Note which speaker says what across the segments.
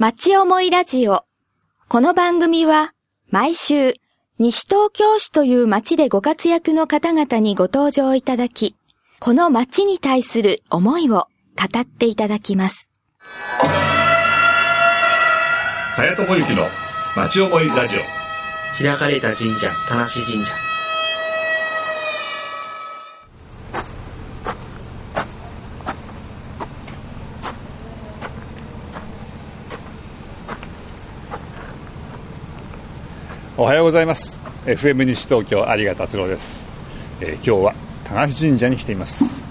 Speaker 1: 町思いラジオ。この番組は毎週西東京市という町でご活躍の方々にご登場いただき、この町に対する思いを語っていただきます。
Speaker 2: 茅友之の町思いラジオ。
Speaker 3: 開かれた神社、田無神社。
Speaker 4: おはようございます。FM 西東京有賀達郎です、えー今日は田無神社に来ています。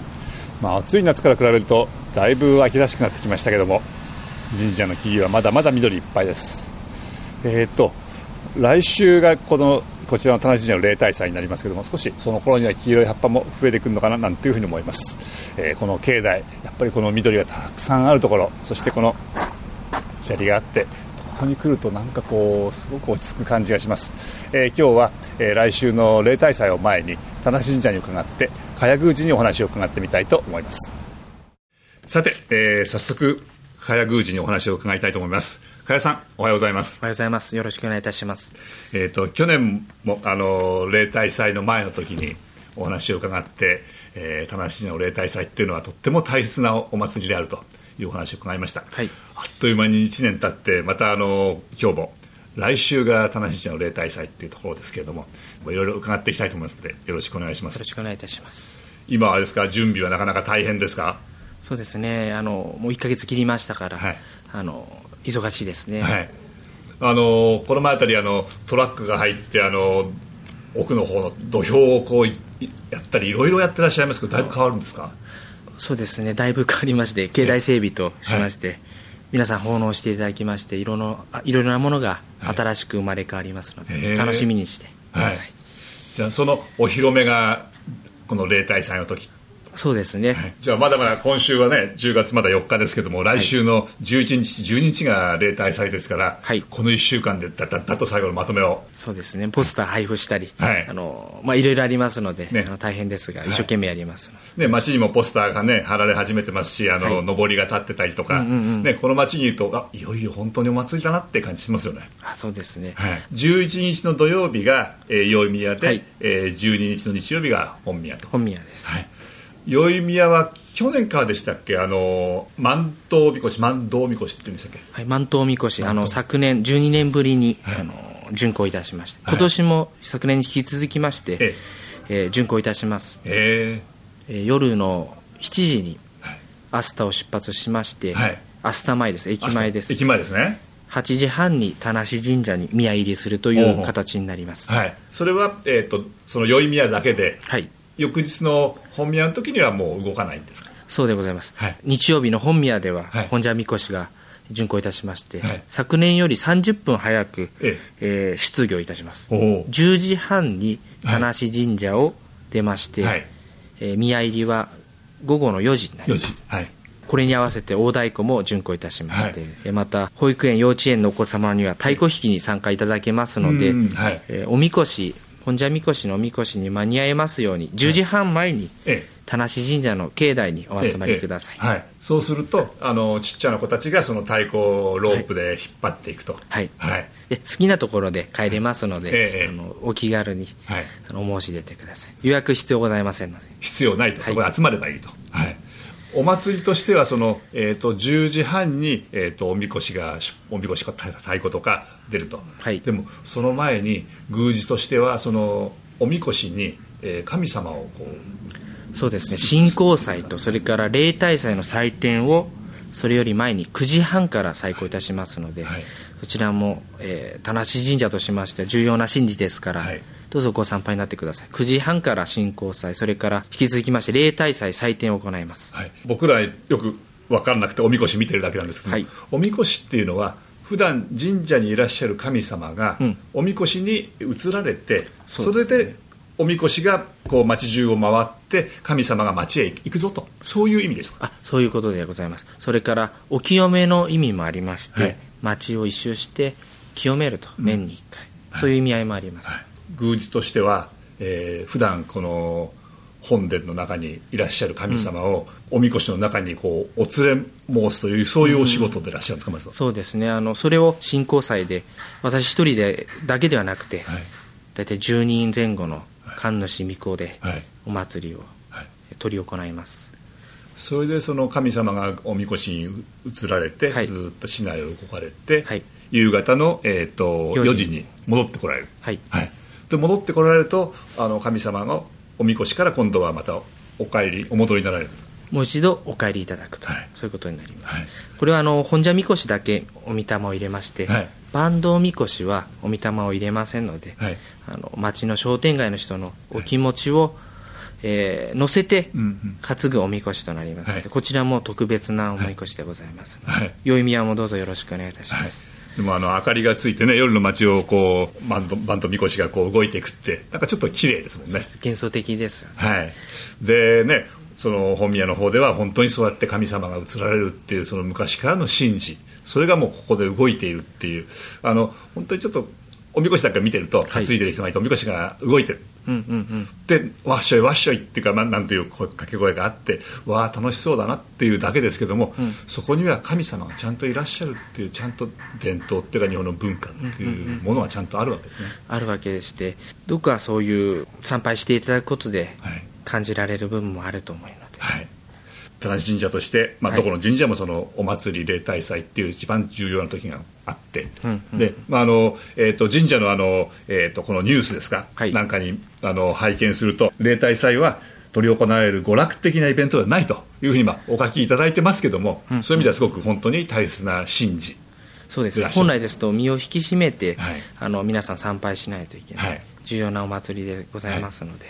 Speaker 4: まあ暑い夏から比べるとだいぶ秋らしくなってきましたけども神社の木々はまだまだ緑いっぱいです。えっ、と来週がこのこちらの田無神社の例大祭になりますけども少しその頃には黄色い葉っぱも増えてくるのかななんていうふうに思います、えーこの境内やっぱりこの緑がたくさんあるところそしてこの砂利があってここに来るとなんかこうすごく落ち着く感じがします、えー今日は、えー来週の例大祭を前に田無神社に伺って茅宮寺にお話を伺ってみたいと思います。さて、えー早速茅宮寺にお話を伺いたいと思います。茅谷さんおはようございます。
Speaker 3: おはようございます。よろしくお願いいたします。
Speaker 4: えー、と去年もあの例大祭の前の時にお話を伺って、えー、田無神社の例大祭っていうのはとっても大切なお祭りであるというお話を伺いました、
Speaker 3: はい。
Speaker 4: あっという間に1年経ってまたあの今日も来週が田無神社の例大祭っていうところですけれどもいろいろ伺っていきたいと思いますのでよろしくお願いします。
Speaker 3: よろしくお願いいたします。
Speaker 4: 今はあれですか準備はなかなか大変ですか？
Speaker 3: そうですね。あの、もう1ヶ月切りましたから、
Speaker 4: はい。
Speaker 3: あの、忙しいですね。
Speaker 4: はい。あのこの前あたりあのトラックが入ってあの奥の方の土俵をこういやったりいろいろやってらっしゃいますけどだいぶ変わるんですか？
Speaker 3: そうですね。だいぶ変わりまして、境内整備としまして、皆さん奉納していただきまして、いろのあいろいろなものが
Speaker 4: はい。
Speaker 3: 新しく生まれ変わりますので、楽しみにしてください。
Speaker 4: はい。じゃあそのお披露目がこの例大祭の時、
Speaker 3: そうですね。
Speaker 4: じゃあまだまだ今週はね10月まだ4日ですけども来週の11日12日が例大祭ですから、
Speaker 3: はい。
Speaker 4: この1週間でだだだっと最後のまとめを。
Speaker 3: そうですね。ポスター配布したり、
Speaker 4: はい。
Speaker 3: あの、まあ、いろいろありますので、
Speaker 4: ね。
Speaker 3: あの大変ですが、一生懸命やります。
Speaker 4: ね、街にもポスターがね貼られ始めてますしあの、
Speaker 3: はい。
Speaker 4: 上りが立ってたりとか、ね、この街にいるとあいよいよ本当にお祭りだなって感じしますよね、
Speaker 3: あそうですね。
Speaker 4: はい、11日の土曜日が、えー、宵宮で、
Speaker 3: はい。
Speaker 4: えー12日の日曜日が本宮と。
Speaker 3: 本宮です。
Speaker 4: はい、宵宮は去年からでしたっけ？あの万灯みこし万灯みこしって言うんでしたっけ？
Speaker 3: はい、万灯みこし、あの昨年、12年ぶりに、
Speaker 4: はい。
Speaker 3: あの巡行いたしまして、
Speaker 4: はい。
Speaker 3: 今年も昨年に引き続きまして、
Speaker 4: え
Speaker 3: え。ー巡行いたします、
Speaker 4: え
Speaker 3: えー夜の7時に
Speaker 4: はい。
Speaker 3: アスタを出発しまして、
Speaker 4: はい。
Speaker 3: アスタ前です、駅前です、
Speaker 4: 駅前ですね。
Speaker 3: 8時半に田無神社に宮入りするとい
Speaker 4: う。
Speaker 3: 形になります。
Speaker 4: はい。それは、えー、とその宵宮だけで
Speaker 3: はい
Speaker 4: 翌日の本宮の時にはもう動かないんですか？
Speaker 3: そうでございます、
Speaker 4: はい。
Speaker 3: 日曜日の本宮では、
Speaker 4: はい。
Speaker 3: 本社みこしが巡行いたしまして、
Speaker 4: はい。
Speaker 3: 昨年より30分早く、
Speaker 4: え
Speaker 3: え。ー出行いたします。
Speaker 4: おお。
Speaker 3: 10時半に田無神社を出まして、
Speaker 4: はい。
Speaker 3: えー宮入りは午後の4時になり
Speaker 4: 4時
Speaker 3: ます
Speaker 4: はい。
Speaker 3: これに合わせて大太鼓も巡行いたしまして、
Speaker 4: はい。
Speaker 3: えーまた保育園幼稚園のお子様には太鼓引きに参加いただけますので、
Speaker 4: うん。はい。
Speaker 3: えーおみこし本社みこしのおみこしに間に合いますように10時半前に
Speaker 4: ええ。
Speaker 3: 田無神社の境内にお集まりください、
Speaker 4: ええ。はい、そうするとあのちっちゃな子たちがその太鼓をロープで引っ張っていくと。
Speaker 3: はい。
Speaker 4: はい。
Speaker 3: で好きなところで帰れますので、
Speaker 4: ええ。
Speaker 3: あのお気軽に、
Speaker 4: はい。
Speaker 3: あのお申し出てください。予約必要ございませんので。
Speaker 4: 必要ないと、
Speaker 3: はい。
Speaker 4: そこに集まればいいと、はい、お祭りとしてはその、えー、と10時半に、えー、とおみこしがしおみこしか太太鼓とか出ると、
Speaker 3: はい。
Speaker 4: でもその前に宮司としてはそのおみこしに、えー神様をこう
Speaker 3: そうですね。新興祭とそれから例大祭の祭典をそれより前に9時半から再行いたしますので、
Speaker 4: はい。
Speaker 3: そちらも、えー田無神社としましては重要な神事ですから、
Speaker 4: はい。
Speaker 3: どうぞご参拝になってください。9時半から新興祭それから引き続きまして例大祭祭典を行います、
Speaker 4: はい、僕らよく分からなくておみこし見てるだけなんですけども、
Speaker 3: はい。
Speaker 4: おみこしっていうのは普段神社にいらっしゃる神様が、
Speaker 3: うん。
Speaker 4: おみこしに移られてそれでおみこしがこう町中を回って神様が町へ行くぞと。そういう意味ですか？
Speaker 3: あそういうことでございます。それからお清めの意味もありまして、
Speaker 4: はい。
Speaker 3: 町を一周して清めると年に1回、そういう意味合いもあります、
Speaker 4: 宮司としては、えー普段この本殿の中にいらっしゃる神様を、おみこしの中にこうお連れ申すというそういうお仕事でいらっしゃるんですか、松田さん。
Speaker 3: そうですね。あのそれを信仰祭で私一人でだけではなくて、
Speaker 4: はい。
Speaker 3: 大体10人前後の神主巫女で
Speaker 4: はい。
Speaker 3: お祭りを
Speaker 4: はい。
Speaker 3: 執り行います。
Speaker 4: それでその神様がおみこしに移られて、
Speaker 3: はい。
Speaker 4: ずっと市内を動かれて、
Speaker 3: はい。
Speaker 4: 夕方の、えー、と
Speaker 3: 4
Speaker 4: 4
Speaker 3: 時
Speaker 4: 時に戻ってこられる、
Speaker 3: はい。
Speaker 4: で戻ってこられるとあの神様のおみこしから今度はまたお帰りお戻りになられるんですか？
Speaker 3: もう一度お帰りいただくと、
Speaker 4: はい。
Speaker 3: そういうことになります、
Speaker 4: はい。
Speaker 3: これはあの本社みこしだけお御霊を入れまして、
Speaker 4: はい。
Speaker 3: 坂東みこしはお御霊を入れませんので、
Speaker 4: はい。
Speaker 3: あの町の商店街の人のお気持ちを、えー乗せて担ぐおみこしとなりますので、
Speaker 4: はい。
Speaker 3: こちらも特別なおみこしでございます
Speaker 4: はい。
Speaker 3: 良い。宮もどうぞよろしくお願いいたします、
Speaker 4: でもあの明かりがついてね夜の街をこうバンドバンドみこしがこう動いていくってなんかちょっと綺麗ですもんね。
Speaker 3: 幻想的ですよね。
Speaker 4: はい。でねその本宮の方では本当にそうやって神様が移られるっていうその昔からの神事。それがもうここで動いているっていう。あの本当にちょっとおみこしなんか見てると担いでる人がいておみこしが動いてる
Speaker 3: うんうんうん。
Speaker 4: でわっしょいわっしょいっていうか、まあ、なんという声掛け声があってわあ楽しそうだなっていうだけですけども、そこには神様がちゃんといらっしゃるっていうちゃんと伝統っていうか日本の文化っていうものはちゃんとあるわけですね。
Speaker 3: あるわけでしてどこかそういう参拝していただくことで
Speaker 4: はい。
Speaker 3: 感じられる部分もあると思いので、
Speaker 4: はい田無神社として、まあ、
Speaker 3: はい。
Speaker 4: どこの神社もそのお祭り例大祭っていう一番重要な時があって、
Speaker 3: うんうん。
Speaker 4: でまああのえー、と神社のあの、えー、とこのニュースですか、
Speaker 3: はい。
Speaker 4: なんかにあの拝見すると例大祭は執り行われる娯楽的なイベントではないというふうに今お書きいただいてますけども、そういう意味ではすごく本当に大切な神事
Speaker 3: そうです。本来ですと身を引き締めて、
Speaker 4: はい。
Speaker 3: あの皆さん参拝しないといけない、
Speaker 4: はい。
Speaker 3: 重要なお祭りでございますので、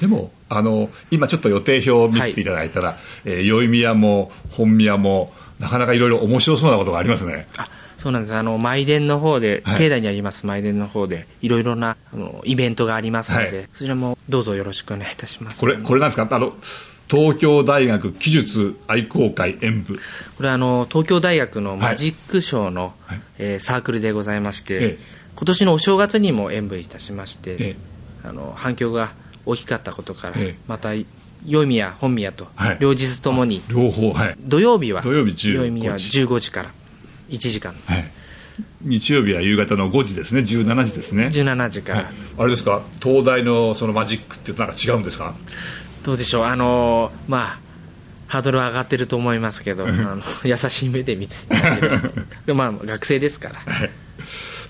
Speaker 4: でもあの今ちょっと予定表を見せていただいたら、えー宵宮も本宮もなかなかいろいろ面白そうなことがありますね。
Speaker 3: あそうなんです。あの舞殿の方で、
Speaker 4: はい。
Speaker 3: 境内にあります。舞殿の方でいろいろなあのイベントがありますので、
Speaker 4: はい。
Speaker 3: そちらもどうぞよろしくお願いいたします。
Speaker 4: これこれなんですか？あの東京大学技術愛好会演舞。
Speaker 3: これはあの東京大学のマジックショーの、
Speaker 4: はい。
Speaker 3: えーサークルでございまして、
Speaker 4: ええ。
Speaker 3: 今年のお正月にも演舞いたしまして、
Speaker 4: ええ。
Speaker 3: あの反響が大きかったことから、
Speaker 4: ええ。
Speaker 3: また宵宮本宮と
Speaker 4: はい。
Speaker 3: 両日ともに、
Speaker 4: 両方はい、
Speaker 3: 土曜日は
Speaker 4: 土曜日15
Speaker 3: 宵宮は15時から1時間。
Speaker 4: はい、日曜日は夕方の5時ですね。17時ですね。
Speaker 3: 17時から、
Speaker 4: はい、あれですか？東大のそのマジックってなんか違うんですか？
Speaker 3: どうでしょう。あのーまあハードルは上がってると思いますけどあの優しい目で見て。まあ学生ですから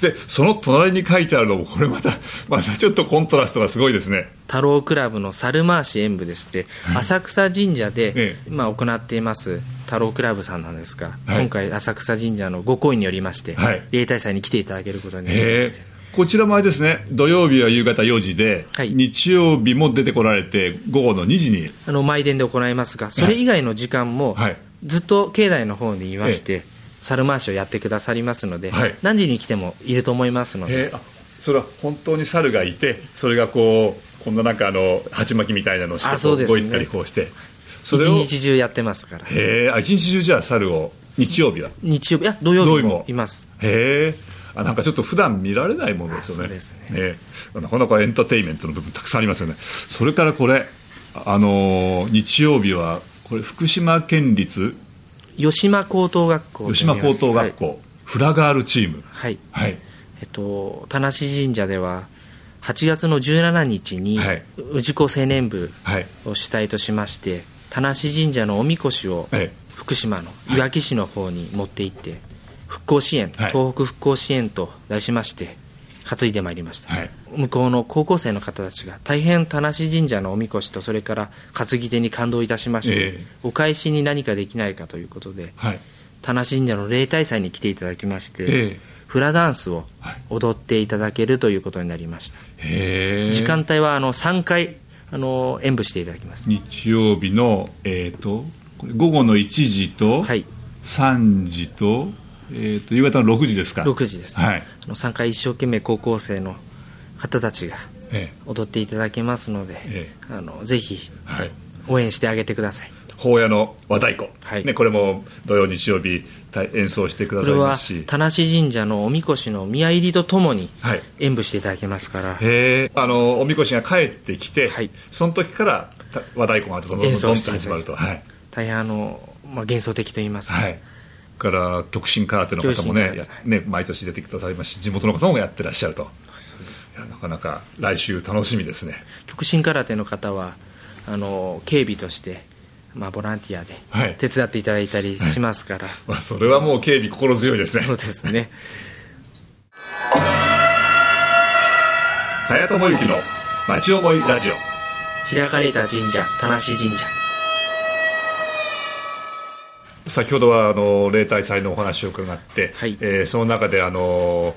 Speaker 4: でその隣に書いてあるのもこれまたまたちょっとコントラストがすごいですね。
Speaker 3: 太郎クラブの猿回し演舞でして、浅草神社で、
Speaker 4: ええ。
Speaker 3: 今行っています太郎クラブさんなんですが、
Speaker 4: はい。
Speaker 3: 今回浅草神社のご好意によりまして、
Speaker 4: はい。
Speaker 3: 例大祭に来ていただけることになりまし
Speaker 4: こちらもあれですね土曜日は夕方4時で、
Speaker 3: はい。
Speaker 4: 日曜日も出てこられて午後の2時に。
Speaker 3: あの舞殿で行いますがそれ以外の時間も、
Speaker 4: はい。
Speaker 3: ずっと境内の方にいまして、猿回しをやってくださりますので、
Speaker 4: はい。
Speaker 3: 何時に来てもいると思いますので、
Speaker 4: それは本当に猿がいてそれがこうこんななんかあの鉢巻きみたいなのをして
Speaker 3: あそうですね。
Speaker 4: こう動いたりこうして。そ
Speaker 3: 一
Speaker 4: れを
Speaker 3: 日中やってますから。
Speaker 4: へえあ一日中じゃあ猿を日曜日は
Speaker 3: 日曜日いや土曜日
Speaker 4: も
Speaker 3: も。います。
Speaker 4: へえあなんかちょっと普段見られないものですよね。
Speaker 3: そね。
Speaker 4: ええなかなかエンターテインメントの部分たくさんありますよね。それからこれあのー日曜日はこれ福島県立
Speaker 3: 吉間高等学校
Speaker 4: 吉間高等学校、フラガールチーム。
Speaker 3: はい、はい。
Speaker 4: はい
Speaker 3: えっと、田無神社では8月の17日に
Speaker 4: はい。
Speaker 3: 氏子青年部
Speaker 4: はい。
Speaker 3: を主体としまして田無神社のおみこしを
Speaker 4: え
Speaker 3: 福島のい。わき市の方に持って行って復興支援、
Speaker 4: はい。
Speaker 3: 東北復興支援と題しまして担いでまいりました、
Speaker 4: はい
Speaker 3: 向こうの高校生の方たちが大変田無神社のおみこしとそれから担ぎ手に感動いたしまして、
Speaker 4: ええ。
Speaker 3: お返しに何かできないかということで
Speaker 4: はい。
Speaker 3: 田無神社の例大祭に来ていただきまして、
Speaker 4: ええ。
Speaker 3: フラダンスを
Speaker 4: はい。
Speaker 3: 踊っていただけるということになりました、
Speaker 4: へえ。
Speaker 3: 時間帯はあの3回あの演舞していただきます。
Speaker 4: 日曜日のえっ、と午後の1時と
Speaker 3: はい。
Speaker 4: 3時と,、えー、と夕方の6時ですか。
Speaker 3: 6時です、
Speaker 4: はい。
Speaker 3: あの3回一生懸命高校生の方たちが
Speaker 4: え
Speaker 3: 踊っていただけますので、
Speaker 4: え
Speaker 3: あのぜひ
Speaker 4: えはい。
Speaker 3: 応援してあげてください。
Speaker 4: 法屋の和太鼓、
Speaker 3: はい。
Speaker 4: ね、これも土曜日曜日た演奏してくださいますし。
Speaker 3: 田無神社のおみこしの宮入りとともに
Speaker 4: はい。
Speaker 3: 演舞していただけますから、
Speaker 4: へえ。あのおみこしが帰ってきて、
Speaker 3: はい。
Speaker 4: その時からた和太鼓がどんどんどんと始まると。はい。
Speaker 3: 大変あの、まあ、幻想的と言いますか、
Speaker 4: はい。から極真空手の方もねね毎年出てくださいますし地元の方もやってらっしゃるとなかなか来週楽しみですね。
Speaker 3: 極真空手の方はあの警備として、まあ、ボランティアで
Speaker 4: はい。
Speaker 3: 手伝っていただいたりしますから、
Speaker 4: まあそれはもう警備心強いですね。
Speaker 3: そうですね。
Speaker 4: 早友之の町思いラジオ。
Speaker 3: 開かれた神社田無神社。
Speaker 4: 先ほどはあの例大祭のお話を伺って、
Speaker 3: はい。
Speaker 4: えーその中であの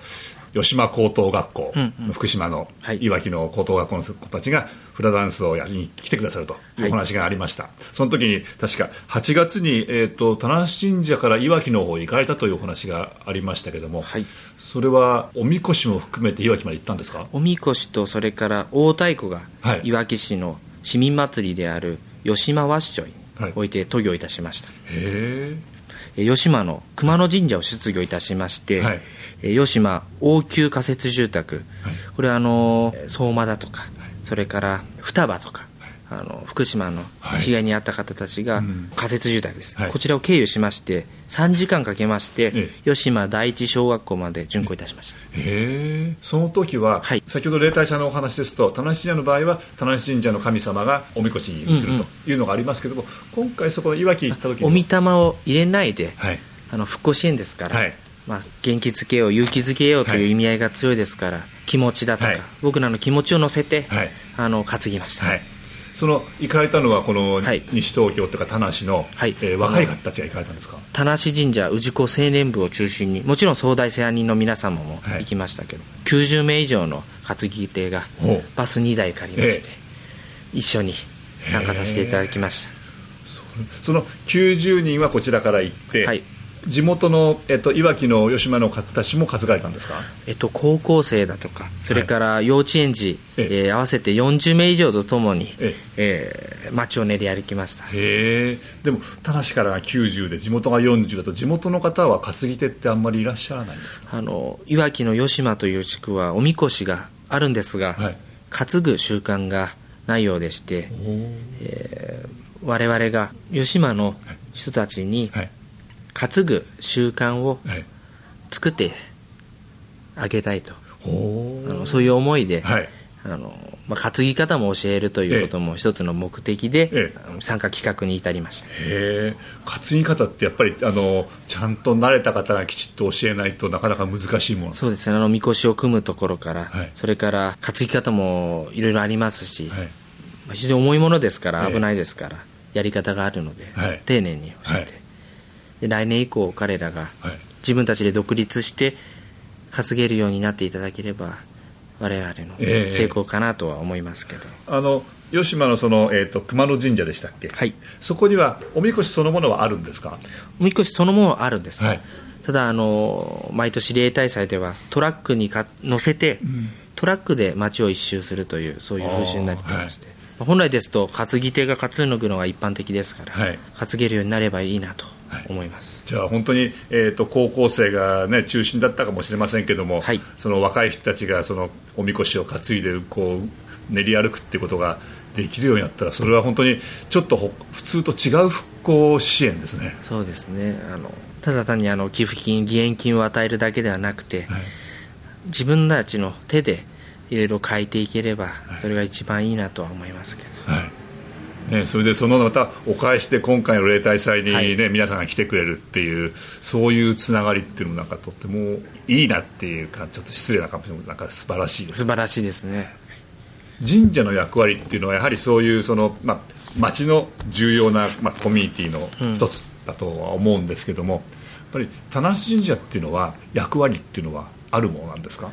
Speaker 4: 吉島高等学校、
Speaker 3: うんうん。
Speaker 4: 福島の
Speaker 3: はい。
Speaker 4: いわきの高等学校の子たちがフラダンスをやりに来てくださるというお話がありました、その時に確か8月に、えー、と田無神社からいわきの方へ行かれたというお話がありましたけども、
Speaker 3: はい。
Speaker 4: それはおみこしも含めていわきまで行ったんですか？
Speaker 3: おみこしとそれから大太鼓が
Speaker 4: はい。
Speaker 3: いわき市の市民祭りである吉島和紙町に
Speaker 4: はい。
Speaker 3: おいて渡御いたしました、
Speaker 4: へえ
Speaker 3: え吉島の熊野神社を出御いたしまして、
Speaker 4: はい。
Speaker 3: え吉島応急仮設住宅、
Speaker 4: はい。
Speaker 3: これはあの相馬だとか、それから双葉とか、あの福島の
Speaker 4: はい。
Speaker 3: 被害に遭った方たちが
Speaker 4: うん。
Speaker 3: 仮設住宅です、
Speaker 4: はい。
Speaker 3: こちらを経由しまして3時間かけまして、
Speaker 4: え
Speaker 3: 吉島第一小学校まで巡行いたしました、
Speaker 4: へえ。その時は、
Speaker 3: はい。
Speaker 4: 先ほど霊体者のお話ですと田無神社の場合は田無神社の神様がおみこしに移るというのがありますけども、今回そこのいわき行った時に
Speaker 3: おみ霊を入れないで、
Speaker 4: はい。
Speaker 3: あの復興支援ですから、
Speaker 4: はい。
Speaker 3: まあ、元気づけよう勇気づけようと
Speaker 4: はい。いう
Speaker 3: 意味合いが強いですから、気持ちだとか、
Speaker 4: はい。
Speaker 3: 僕らの気持ちを乗せて、
Speaker 4: はい。
Speaker 3: あの担ぎました、
Speaker 4: はいその行かれたのはこの
Speaker 3: はい。
Speaker 4: 西東京というか田無の、
Speaker 3: はい。
Speaker 4: えー若い方たちが行かれたんですか、
Speaker 3: 田無神社氏子青年部を中心にもちろん総大世話人の皆様も
Speaker 4: はい。
Speaker 3: 行きましたけど、90名以上の担ぎ手がバス2台借りまして、一緒に参加させていただきまし
Speaker 4: その90人はこちらから行って、
Speaker 3: はい
Speaker 4: 地元の、えっと、いわきの吉島の方たちも担がれたんですか？
Speaker 3: た、えっと、高校生だとかそれから幼稚園児、
Speaker 4: ええ。
Speaker 3: えー合わせて40名以上とともに、
Speaker 4: え
Speaker 3: え。ー街を練り歩きました。
Speaker 4: へえ。でも田無からが90で地元が40だと地元の方は担ぎ手ってあんまりいらっしゃらないんですか？
Speaker 3: あのいわきの吉島という地区はおみこしがあるんですが、
Speaker 4: はい。
Speaker 3: 担ぐ習慣がないようでして、えー我々が吉島の人たちに
Speaker 4: はい
Speaker 3: 担ぐ習慣を
Speaker 4: はい。
Speaker 3: 作ってあげたいと。
Speaker 4: ほ
Speaker 3: あのそういう思いで、
Speaker 4: はい。
Speaker 3: あのまあ、担ぎ方も教えるということも一つの目的で、
Speaker 4: ええ。
Speaker 3: 参加企画に至りました。
Speaker 4: へえ担ぎ方ってやっぱりあのちゃんと慣れた方がきちっと教えないとなかなか難しいもの
Speaker 3: そうですね。あのみこしを組むところから、
Speaker 4: はい。
Speaker 3: それから担ぎ方もいろいろありますし、
Speaker 4: はい。
Speaker 3: まあ非常に重いものですから
Speaker 4: ええ。
Speaker 3: 危ないですから、やり方があるので、
Speaker 4: はい。
Speaker 3: 丁寧に教えて、来年以降彼らが
Speaker 4: はい。
Speaker 3: 自分たちで独立して担げるようになっていただければ我々の
Speaker 4: ええ
Speaker 3: 成功かなとは思いますけど、
Speaker 4: あの吉島のその、えー、と熊野神社でしたっけ、
Speaker 3: はい。
Speaker 4: そこにはおみこしそのものはあるんですか？
Speaker 3: おみこしそのものはあるんです、
Speaker 4: はい。
Speaker 3: ただあの毎年例大祭ではトラックにか乗せて、トラックで街を一周するというそういう風習になってまして、本来ですと担ぎ手が担ぐのが一般的ですから、
Speaker 4: はい。
Speaker 3: 担げるようになればいいなと思います、
Speaker 4: じゃあ本当に、えー、と高校生が、ね、中心だったかもしれませんけども、
Speaker 3: はい。
Speaker 4: その若い人たちがそのおみこしを担いでこう練り歩くっていうことができるようになったらそれは本当にちょっとほ普通と違う復興支援ですね。
Speaker 3: そうですね。あのただ単にあの寄付金義援金を与えるだけではなくて、
Speaker 4: はい。
Speaker 3: 自分たちの手でいろいろ変えていければそれが一番いいなとは思いますけど、
Speaker 4: はいね、それでそのまたお返しで今回の例大祭に、ね
Speaker 3: はい。
Speaker 4: 皆さんが来てくれるっていうそういうつながりっていうのもなんかとってもいいなっていうかちょっと失礼なかもしれない。なんか素晴らしいです。
Speaker 3: 素晴らしいですね。
Speaker 4: 神社の役割っていうのはやはりそういうその、まあ、町の重要な、まあ、コミュニティの一つだとは思うんですけども、やっぱり田無神社っていうのは役割っていうのはあるものなんですか？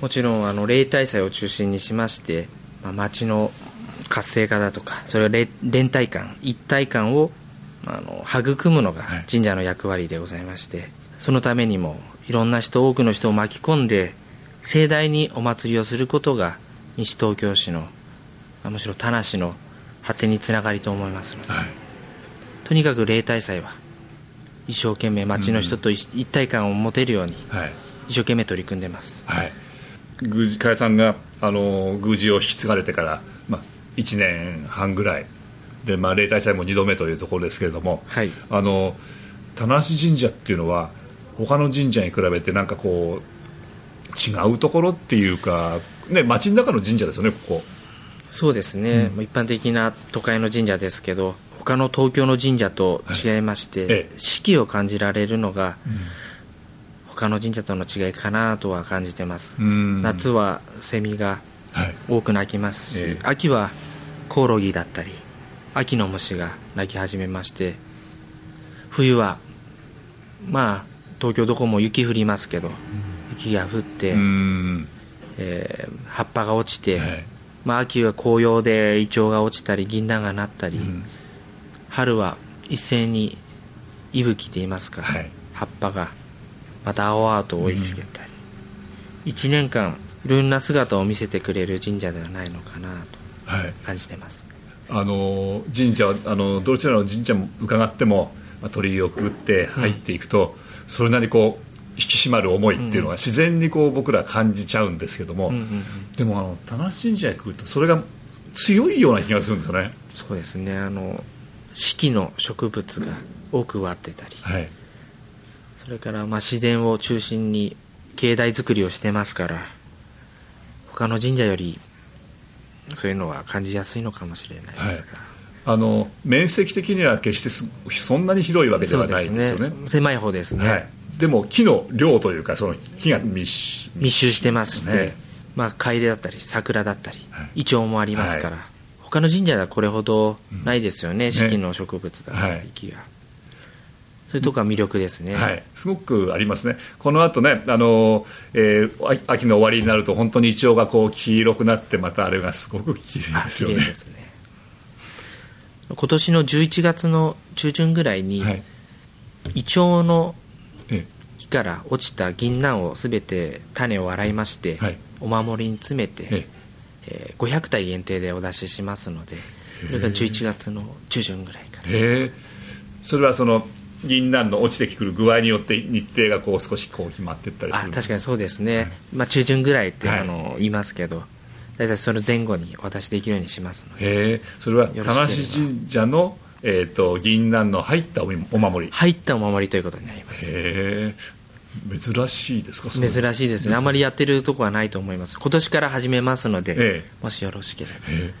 Speaker 3: もちろんあの例大祭を中心にしまして、まあ、町の活性化だとかそれを連連帯感一体感をあの育むのが
Speaker 4: はい。
Speaker 3: 神社の役割でございまして、そのためにもいろんな人多くの人を巻き込んで盛大にお祭りをすることが西東京市のまあむしろ田無の発展につながりと思いますので
Speaker 4: はい。
Speaker 3: とにかく例大祭は一生懸命町の人と一一体感を持てるように
Speaker 4: はい。
Speaker 3: 一生懸命取り組んでます。
Speaker 4: はい。宮司加谷さんがあの宮司を引き継がれてから、まあ、1年半ぐらいで、まあ、例大祭も2度目というところですけれども、
Speaker 3: はい。
Speaker 4: あの棚橋神社っていうのは他の神社に比べてなんかこう違うところっていうか、ね、町の中の神社ですよねここ。
Speaker 3: そうですね、まあ一般的な都会の神社ですけど他の東京の神社と違いまして、
Speaker 4: はいええ。
Speaker 3: 四季を感じられるのが、他の神社との違いかなとは感じてます、
Speaker 4: うん。
Speaker 3: 夏はセミが
Speaker 4: はい。
Speaker 3: 多く鳴きますし、
Speaker 4: ええ。
Speaker 3: 秋はコオロギだったり秋の虫が鳴き始めまして冬はまあ東京どこも雪降りますけど、雪が降って、
Speaker 4: うん。
Speaker 3: えー葉っぱが落ちて、
Speaker 4: はい。
Speaker 3: まあ、秋は紅葉でイチョウが落ちたり銀杏がなったり、
Speaker 4: ん。
Speaker 3: 春は一斉に息吹といいますか、
Speaker 4: はい。
Speaker 3: 葉っぱがまた青々と生い茂ったり、一年間いろんな姿を見せてくれる神社ではないのかなと。
Speaker 4: はい
Speaker 3: 感じてます。
Speaker 4: あの神社はあのどちらの神社も伺っても、まあ、鳥居をくぐって入っていくと、それなりこう引き締まる思いっていうのは自然にこう僕ら感じちゃうんですけども、
Speaker 3: うんうんうん。
Speaker 4: でもあの田無神社へ来るとそれが強いような気がするんですよね。
Speaker 3: そうですね。あの四季の植物が多く植わってたり
Speaker 4: はい。
Speaker 3: それからまあ自然を中心に境内作りをしてますから他の神社よりそういうのは感じやすいのかもしれないですが、
Speaker 4: あの面積的には決してすそんなに広いわけではないですよね。
Speaker 3: 狭い方ですね、
Speaker 4: はい、でも木の量というかその木が密集。
Speaker 3: 密集してまして、
Speaker 4: ね。
Speaker 3: まあ、カエデだったり桜だったり、
Speaker 4: はい。
Speaker 3: イチョウもありますから、他の神社ではこれほどないですよね、四季の植物だった
Speaker 4: はい。
Speaker 3: り木が、そういうとこが魅力ですね、
Speaker 4: はい、すごくありますね、この後ね、あのえー秋秋の終わりになると、本当にイチョウがこう黄色くなって、またあれがすごく綺麗
Speaker 3: あ
Speaker 4: ですよね。
Speaker 3: ですね。今年の11月の中旬ぐらいに、
Speaker 4: はい。
Speaker 3: イチョウの
Speaker 4: え
Speaker 3: 木から落ちた銀杏をすべて種を洗いまして、
Speaker 4: はい。
Speaker 3: お守りに詰めて、
Speaker 4: え
Speaker 3: え。ー500体限定でお出ししますのでそれが11月の中旬ぐらいから。
Speaker 4: へえ。それはその銀杏の落ちてくる具合によって日程がこう少しこう決まっていったりす
Speaker 3: あ
Speaker 4: る
Speaker 3: 確かにそうですね、まあ、中旬ぐらいって、
Speaker 4: はい
Speaker 3: あの言いますけど大体その前後にお渡しできるようにしますので。
Speaker 4: へえ。それは
Speaker 3: よ
Speaker 4: 田無
Speaker 3: ろしければ。
Speaker 4: 神社の、えー、と銀杏の入ったお守り。
Speaker 3: 入ったお守りということになります。
Speaker 4: へえ。珍しいですか
Speaker 3: 珍しいですね。あまりやってるとこはないと思います。今年から始めますので、
Speaker 4: え
Speaker 3: もしよろしければ。
Speaker 4: え。ー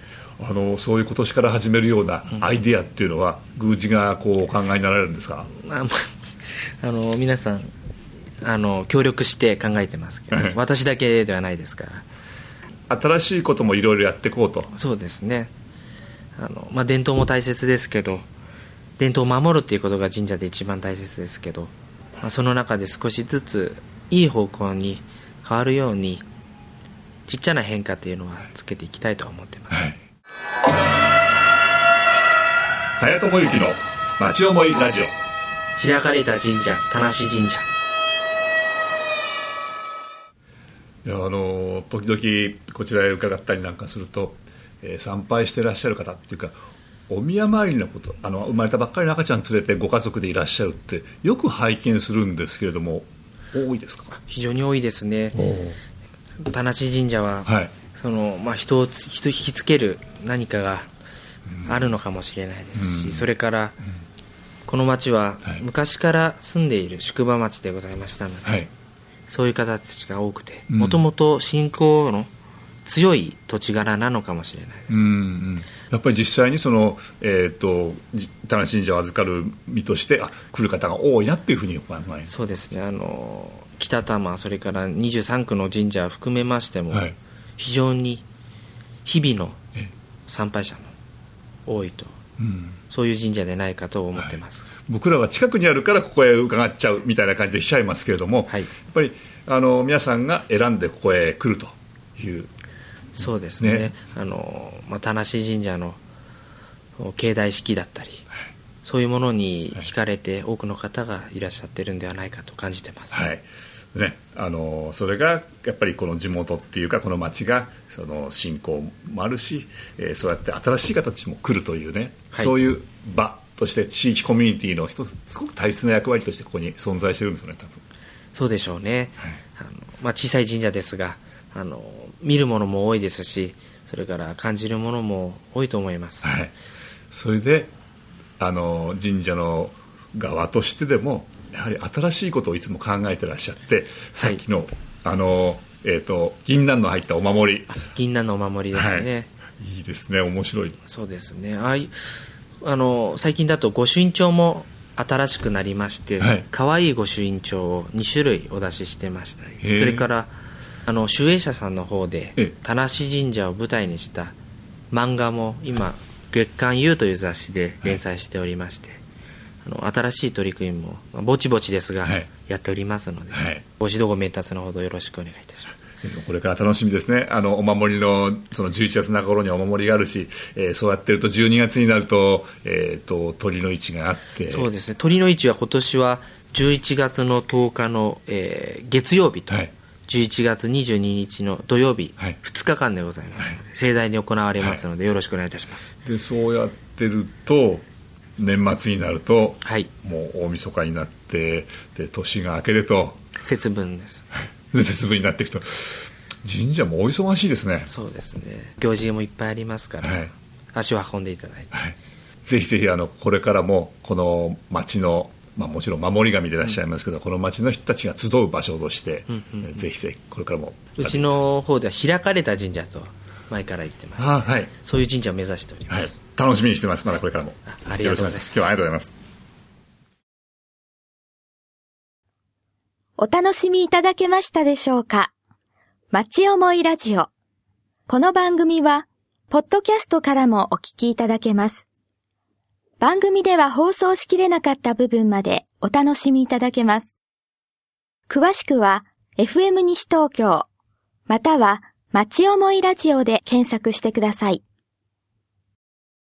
Speaker 4: あのそういう今年から始めるようなアイデアっていうのは、宮司がこうお考えになられるんですか？
Speaker 3: あまあの皆さんあの協力して考えてますけど
Speaker 4: はい。
Speaker 3: 私だけではないですから。
Speaker 4: 新しいこともいろいろやっていこうと。
Speaker 3: そうですね。あの、まあ、伝統も大切ですけど伝統を守るっていうことが神社で一番大切ですけど、まあ、その中で少しずついい方向に変わるようにちっちゃな変化っていうのはつけていきたいとは思ってます、
Speaker 4: はい早友之の町思いラジオ。
Speaker 3: 開かれた神社田無神社。
Speaker 4: いやあの時々こちらへ伺ったりなんかすると、えー参拝してらっしゃる方っていうかお宮参りのことあの生まれたばっかりの赤ちゃん連れてご家族でいらっしゃるってよく拝見するんですけれども多いですか？
Speaker 3: 非常に多いですね。田無神社は、
Speaker 4: はい
Speaker 3: そのまあ、人をつ人を引きつける何かがあるのかもしれないですし、
Speaker 4: うん。
Speaker 3: それから、この町は
Speaker 4: はい
Speaker 3: 昔から住んでいる宿場町でございましたので、
Speaker 4: はい。
Speaker 3: そういう方たちが多くて
Speaker 4: うん。
Speaker 3: もともと信仰の強い土地柄なのかもしれないです、
Speaker 4: うんうん。やっぱり実際にその、えー、とじ田無神社を預かる身としてあ来る方が多いなっていうふうにお考え
Speaker 3: そうですね。あの北多摩それから23区の神社を含めましても、
Speaker 4: はい
Speaker 3: 非常に日々の
Speaker 4: え
Speaker 3: 参拝者の多いと
Speaker 4: うん。
Speaker 3: そういう神社でないかと思ってます、
Speaker 4: 僕らは近くにあるからここへ伺っちゃうみたいな感じで来ちゃいますけれども、
Speaker 3: はい。
Speaker 4: やっぱりあの皆さんが選んでここへ来るという。
Speaker 3: そうですね。
Speaker 4: ね。
Speaker 3: あの、まあ、田無神社の境内式だったり、そういうものに惹かれて多くの方がいらっしゃってるんではないかと感じてます、
Speaker 4: はいね、あのそれがやっぱりこの地元っていうかこの町がその信仰もあるし、えーそうやって新しい形も来るというね、
Speaker 3: はい。
Speaker 4: そういう場として地域コミュニティの一つすごく大切な役割としてここに存在してるんですよね多分。
Speaker 3: そうでしょうね、
Speaker 4: はい。
Speaker 3: あのまあ、小さい神社ですがあの見るものも多いですしそれから感じるものも多いと思います、
Speaker 4: はい、それであの神社の側としてでもやはり新しいことをいつも考えてらっしゃってさっきの、あのえー、と銀杏の入ったお守り。
Speaker 3: 銀杏のお守りですね、
Speaker 4: はい。いいですね面白い。
Speaker 3: そうですね。ああいあの最近だと御朱印帳も新しくなりまして、
Speaker 4: はい。
Speaker 3: 可愛い御朱印帳を2種類お出ししてました。それからあの集英社さんの方で
Speaker 4: ええ。
Speaker 3: 田無神社を舞台にした漫画も今月刊 U という雑誌で連載しておりまして、あの新しい取り組みもまあぼちぼちですが、
Speaker 4: はい。
Speaker 3: やっておりますので、
Speaker 4: はい。
Speaker 3: ご指導ご明達のほどよろしくお願いいたします。
Speaker 4: これから楽しみですね。あのお守りのその11月中頃にはお守りがあるし、えーそうやってると12月になると,、えー、と鳥の位置があって。
Speaker 3: そうですね。鳥の市は今年は11月の10日の、えー月曜日と、
Speaker 4: はい。
Speaker 3: 11月22日の土曜日、
Speaker 4: はい。
Speaker 3: 2日間でございます、盛大に行われますので、よろしくお願いいたします。
Speaker 4: でそうやってると年末になると、
Speaker 3: はい。
Speaker 4: もう大晦日になってで年が明けると
Speaker 3: 節分です。
Speaker 4: で節分になっていくと神社もお忙しいですね、
Speaker 3: そうですね。行事もいっぱいありますから、
Speaker 4: はい。
Speaker 3: 足を運んでいただいて。
Speaker 4: はい、ぜひぜひあのこれからもこの町の、まあ、もちろん守り神でいらっしゃいますけど、この町の人たちが集う場所として、
Speaker 3: うんうんうん。
Speaker 4: えぜひぜひこれからも。
Speaker 3: うちの方では開かれた神社と前から言ってまして
Speaker 4: あはい、
Speaker 3: そういう神社を目指しておりま
Speaker 4: はい。
Speaker 3: す、、
Speaker 4: 楽しみにしてます。まだこれからも。
Speaker 3: あありがとうございます。
Speaker 4: よろしくお願今日はありがとうございます。
Speaker 1: お楽しみいただけましたでしょうか？町思いラジオ。この番組は、ポッドキャストからもお聞きいただけます。番組では放送しきれなかった部分までお楽しみいただけます。詳しくは、FM 西東京、または、町思いラジオで検索してください。